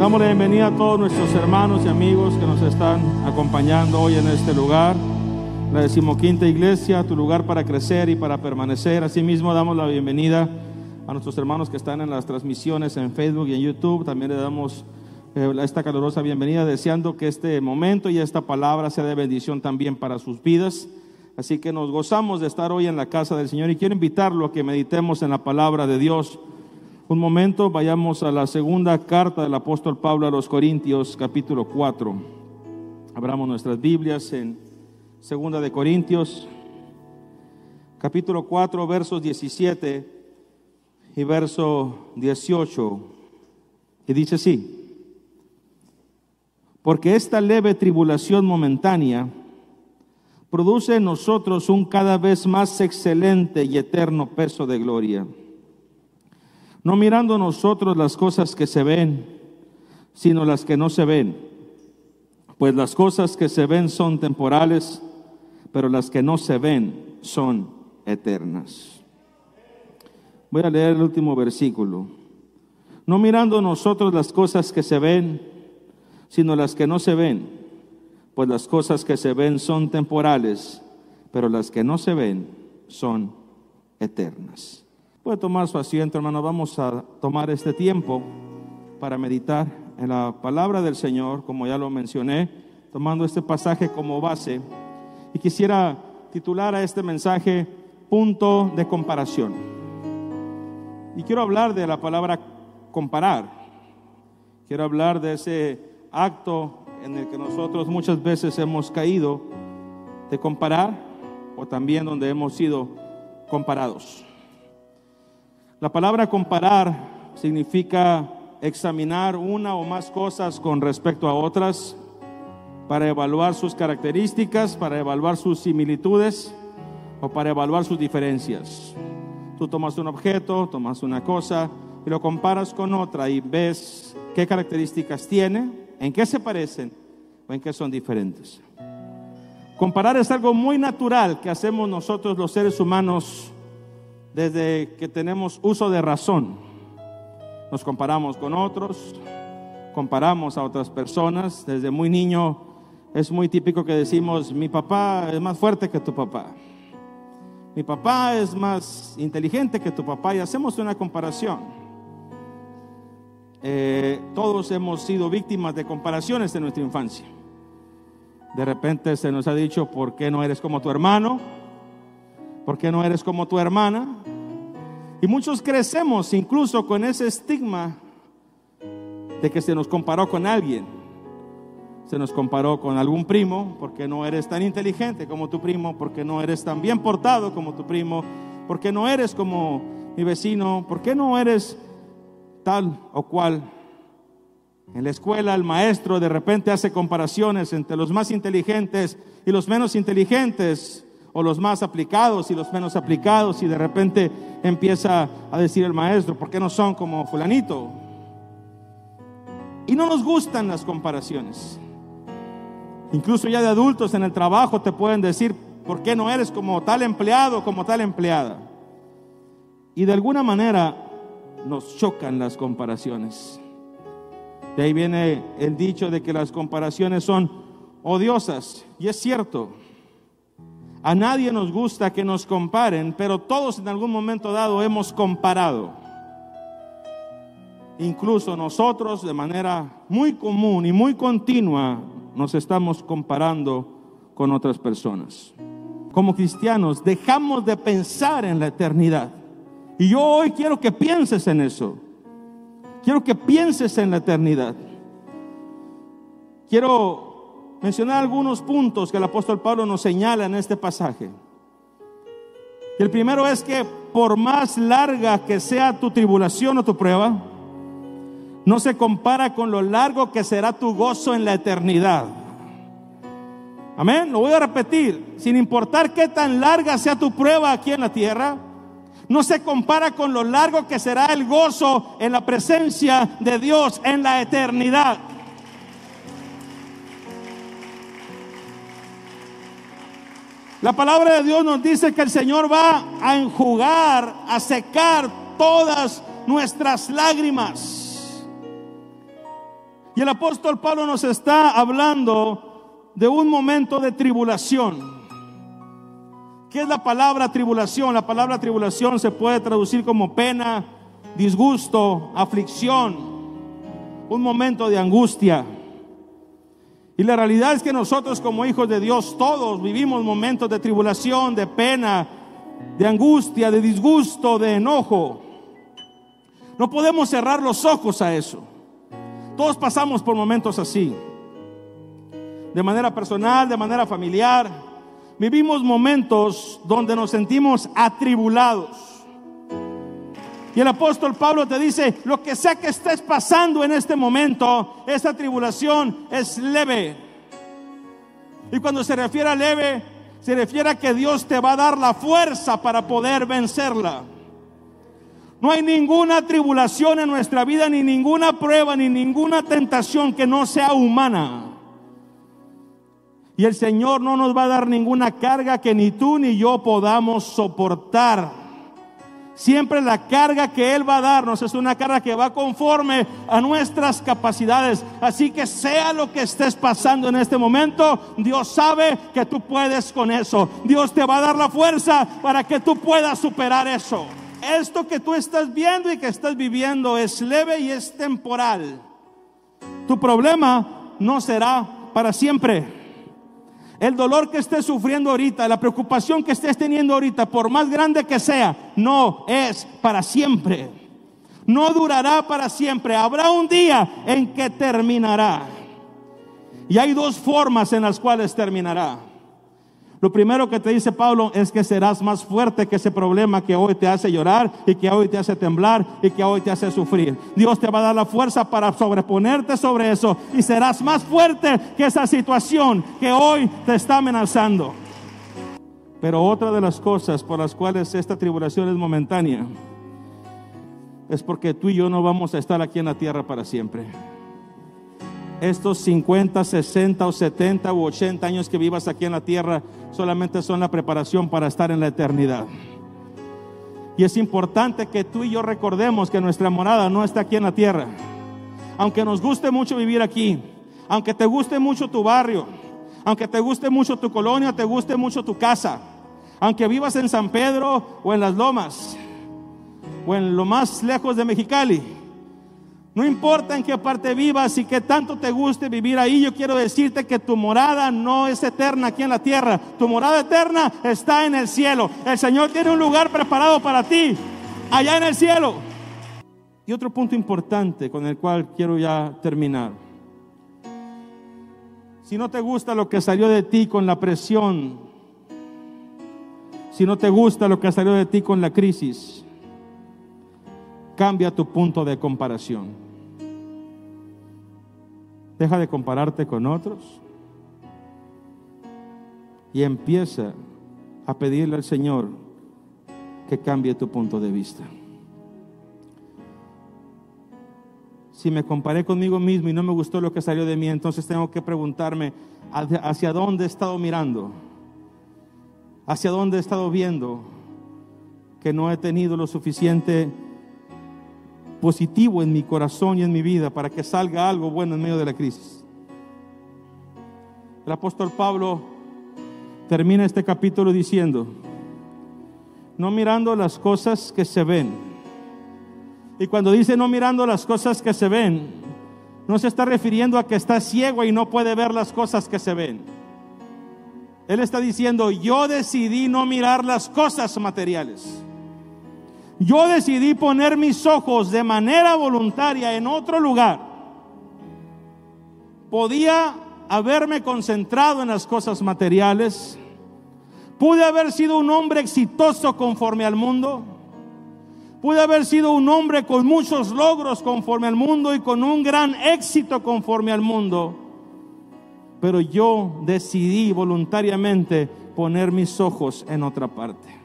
Damos la bienvenida a todos nuestros hermanos y amigos que nos están acompañando hoy en este lugar. La decimoquinta iglesia, tu lugar para crecer y para permanecer. Asimismo, damos la bienvenida a nuestros hermanos que están en las transmisiones en Facebook y en YouTube. También le damos eh, esta calurosa bienvenida, deseando que este momento y esta palabra sea de bendición también para sus vidas. Así que nos gozamos de estar hoy en la casa del Señor y quiero invitarlo a que meditemos en la palabra de Dios. Un momento, vayamos a la segunda carta del apóstol Pablo a los Corintios, capítulo 4. Abramos nuestras Biblias en segunda de Corintios, capítulo 4, versos 17 y verso 18. Y dice así, porque esta leve tribulación momentánea produce en nosotros un cada vez más excelente y eterno peso de gloria no mirando nosotros las cosas que se ven, sino las que no se ven. Pues las cosas que se ven son temporales, pero las que no se ven son eternas. Voy a leer el último versículo. No mirando nosotros las cosas que se ven, sino las que no se ven. Pues las cosas que se ven son temporales, pero las que no se ven son eternas. Puede tomar su asiento, hermano. Vamos a tomar este tiempo para meditar en la palabra del Señor, como ya lo mencioné, tomando este pasaje como base. Y quisiera titular a este mensaje punto de comparación. Y quiero hablar de la palabra comparar. Quiero hablar de ese acto en el que nosotros muchas veces hemos caído de comparar o también donde hemos sido comparados. La palabra comparar significa examinar una o más cosas con respecto a otras para evaluar sus características, para evaluar sus similitudes o para evaluar sus diferencias. Tú tomas un objeto, tomas una cosa y lo comparas con otra y ves qué características tiene, en qué se parecen o en qué son diferentes. Comparar es algo muy natural que hacemos nosotros los seres humanos desde que tenemos uso de razón. Nos comparamos con otros, comparamos a otras personas. Desde muy niño es muy típico que decimos, mi papá es más fuerte que tu papá. Mi papá es más inteligente que tu papá y hacemos una comparación. Eh, todos hemos sido víctimas de comparaciones en nuestra infancia. De repente se nos ha dicho, ¿por qué no eres como tu hermano? ¿Por qué no eres como tu hermana? Y muchos crecemos incluso con ese estigma de que se nos comparó con alguien. Se nos comparó con algún primo porque no eres tan inteligente como tu primo, porque no eres tan bien portado como tu primo, porque no eres como mi vecino, porque no eres tal o cual. En la escuela el maestro de repente hace comparaciones entre los más inteligentes y los menos inteligentes o los más aplicados y los menos aplicados y de repente empieza a decir el maestro, ¿por qué no son como fulanito? Y no nos gustan las comparaciones. Incluso ya de adultos en el trabajo te pueden decir, ¿por qué no eres como tal empleado, como tal empleada? Y de alguna manera nos chocan las comparaciones. De ahí viene el dicho de que las comparaciones son odiosas. Y es cierto. A nadie nos gusta que nos comparen, pero todos en algún momento dado hemos comparado. Incluso nosotros de manera muy común y muy continua nos estamos comparando con otras personas. Como cristianos dejamos de pensar en la eternidad. Y yo hoy quiero que pienses en eso. Quiero que pienses en la eternidad. Quiero mencionar algunos puntos que el apóstol Pablo nos señala en este pasaje. El primero es que por más larga que sea tu tribulación o tu prueba, no se compara con lo largo que será tu gozo en la eternidad. Amén. Lo voy a repetir. Sin importar qué tan larga sea tu prueba aquí en la tierra, no se compara con lo largo que será el gozo en la presencia de Dios en la eternidad. La palabra de Dios nos dice que el Señor va a enjugar, a secar todas nuestras lágrimas. Y el apóstol Pablo nos está hablando de un momento de tribulación. ¿Qué es la palabra tribulación? La palabra tribulación se puede traducir como pena, disgusto, aflicción, un momento de angustia. Y la realidad es que nosotros como hijos de Dios todos vivimos momentos de tribulación, de pena, de angustia, de disgusto, de enojo. No podemos cerrar los ojos a eso. Todos pasamos por momentos así. De manera personal, de manera familiar. Vivimos momentos donde nos sentimos atribulados. Y el apóstol Pablo te dice, lo que sea que estés pasando en este momento, esta tribulación es leve. Y cuando se refiere a leve, se refiere a que Dios te va a dar la fuerza para poder vencerla. No hay ninguna tribulación en nuestra vida, ni ninguna prueba, ni ninguna tentación que no sea humana. Y el Señor no nos va a dar ninguna carga que ni tú ni yo podamos soportar. Siempre la carga que Él va a darnos es una carga que va conforme a nuestras capacidades. Así que sea lo que estés pasando en este momento, Dios sabe que tú puedes con eso. Dios te va a dar la fuerza para que tú puedas superar eso. Esto que tú estás viendo y que estás viviendo es leve y es temporal. Tu problema no será para siempre. El dolor que estés sufriendo ahorita, la preocupación que estés teniendo ahorita, por más grande que sea, no es para siempre. No durará para siempre. Habrá un día en que terminará. Y hay dos formas en las cuales terminará. Lo primero que te dice Pablo es que serás más fuerte que ese problema que hoy te hace llorar y que hoy te hace temblar y que hoy te hace sufrir. Dios te va a dar la fuerza para sobreponerte sobre eso y serás más fuerte que esa situación que hoy te está amenazando. Pero otra de las cosas por las cuales esta tribulación es momentánea es porque tú y yo no vamos a estar aquí en la tierra para siempre estos 50, 60 o 70 u 80 años que vivas aquí en la tierra solamente son la preparación para estar en la eternidad. Y es importante que tú y yo recordemos que nuestra morada no está aquí en la tierra. Aunque nos guste mucho vivir aquí, aunque te guste mucho tu barrio, aunque te guste mucho tu colonia, te guste mucho tu casa, aunque vivas en San Pedro o en las Lomas o en lo más lejos de Mexicali, no importa en qué parte vivas y qué tanto te guste vivir ahí, yo quiero decirte que tu morada no es eterna aquí en la tierra. Tu morada eterna está en el cielo. El Señor tiene un lugar preparado para ti, allá en el cielo. Y otro punto importante con el cual quiero ya terminar. Si no te gusta lo que salió de ti con la presión, si no te gusta lo que salió de ti con la crisis, cambia tu punto de comparación. Deja de compararte con otros y empieza a pedirle al Señor que cambie tu punto de vista. Si me comparé conmigo mismo y no me gustó lo que salió de mí, entonces tengo que preguntarme hacia dónde he estado mirando, hacia dónde he estado viendo que no he tenido lo suficiente positivo en mi corazón y en mi vida para que salga algo bueno en medio de la crisis. El apóstol Pablo termina este capítulo diciendo, no mirando las cosas que se ven. Y cuando dice no mirando las cosas que se ven, no se está refiriendo a que está ciego y no puede ver las cosas que se ven. Él está diciendo, yo decidí no mirar las cosas materiales yo decidí poner mis ojos de manera voluntaria en otro lugar. Podía haberme concentrado en las cosas materiales. Pude haber sido un hombre exitoso conforme al mundo. Pude haber sido un hombre con muchos logros conforme al mundo y con un gran éxito conforme al mundo. Pero yo decidí voluntariamente poner mis ojos en otra parte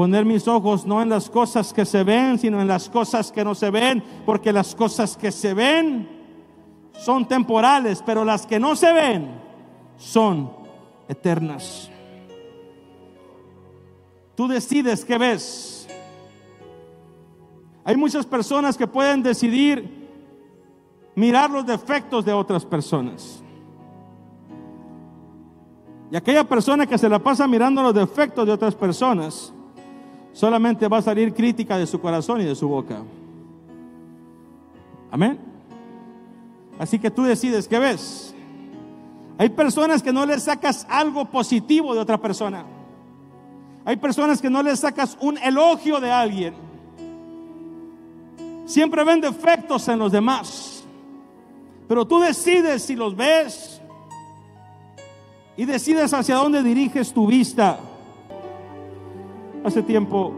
poner mis ojos no en las cosas que se ven, sino en las cosas que no se ven, porque las cosas que se ven son temporales, pero las que no se ven son eternas. Tú decides qué ves. Hay muchas personas que pueden decidir mirar los defectos de otras personas. Y aquella persona que se la pasa mirando los defectos de otras personas, solamente va a salir crítica de su corazón y de su boca. Amén. Así que tú decides qué ves. Hay personas que no le sacas algo positivo de otra persona. Hay personas que no le sacas un elogio de alguien. Siempre ven defectos en los demás. Pero tú decides si los ves y decides hacia dónde diriges tu vista. Hace tiempo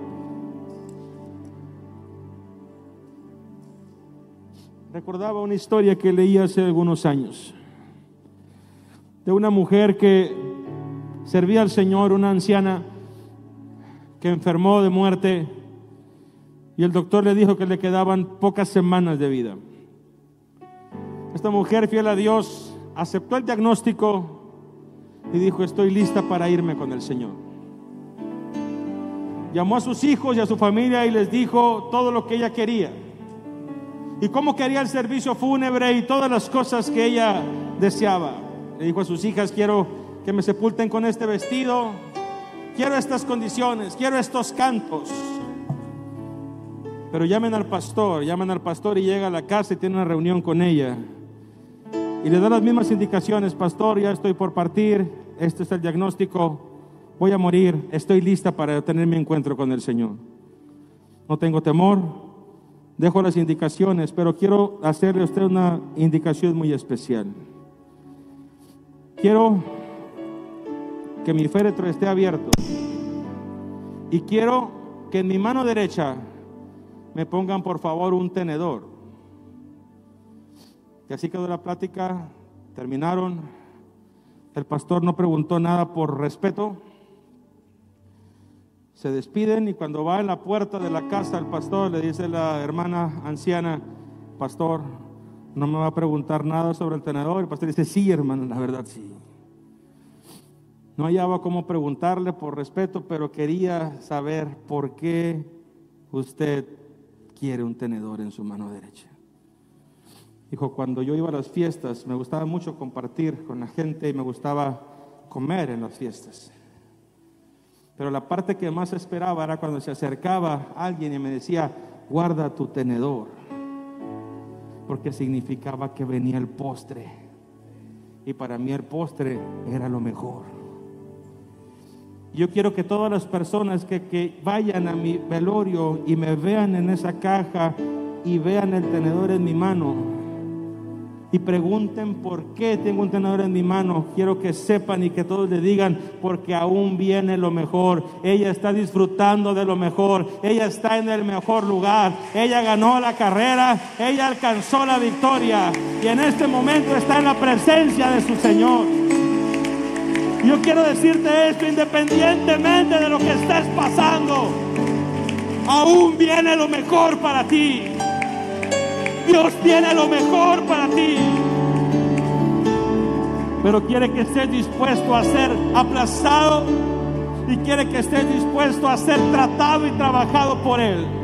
recordaba una historia que leí hace algunos años de una mujer que servía al Señor, una anciana que enfermó de muerte y el doctor le dijo que le quedaban pocas semanas de vida. Esta mujer fiel a Dios aceptó el diagnóstico y dijo, estoy lista para irme con el Señor llamó a sus hijos y a su familia y les dijo todo lo que ella quería. Y cómo quería el servicio fúnebre y todas las cosas que ella deseaba. Le dijo a sus hijas, quiero que me sepulten con este vestido, quiero estas condiciones, quiero estos cantos. Pero llamen al pastor, llamen al pastor y llega a la casa y tiene una reunión con ella. Y le da las mismas indicaciones, pastor, ya estoy por partir, este es el diagnóstico, voy a morir, estoy lista para tener mi encuentro con el Señor. No tengo temor, dejo las indicaciones, pero quiero hacerle a usted una indicación muy especial. Quiero que mi féretro esté abierto y quiero que en mi mano derecha me pongan por favor un tenedor. Y así quedó la plática, terminaron. El pastor no preguntó nada por respeto se despiden y cuando va en la puerta de la casa el pastor le dice la hermana anciana, pastor, no me va a preguntar nada sobre el tenedor. El pastor dice, sí, hermano, la verdad sí. No hallaba cómo preguntarle por respeto, pero quería saber por qué usted quiere un tenedor en su mano derecha. Dijo, cuando yo iba a las fiestas, me gustaba mucho compartir con la gente y me gustaba comer en las fiestas. Pero la parte que más esperaba era cuando se acercaba alguien y me decía, guarda tu tenedor, porque significaba que venía el postre. Y para mí el postre era lo mejor. Yo quiero que todas las personas que, que vayan a mi velorio y me vean en esa caja y vean el tenedor en mi mano, y pregunten por qué tengo un tenedor en mi mano. Quiero que sepan y que todos le digan, porque aún viene lo mejor. Ella está disfrutando de lo mejor. Ella está en el mejor lugar. Ella ganó la carrera. Ella alcanzó la victoria. Y en este momento está en la presencia de su Señor. Yo quiero decirte esto independientemente de lo que estés pasando. Aún viene lo mejor para ti. Dios tiene lo mejor para ti. Pero quiere que estés dispuesto a ser aplazado y quiere que estés dispuesto a ser tratado y trabajado por Él.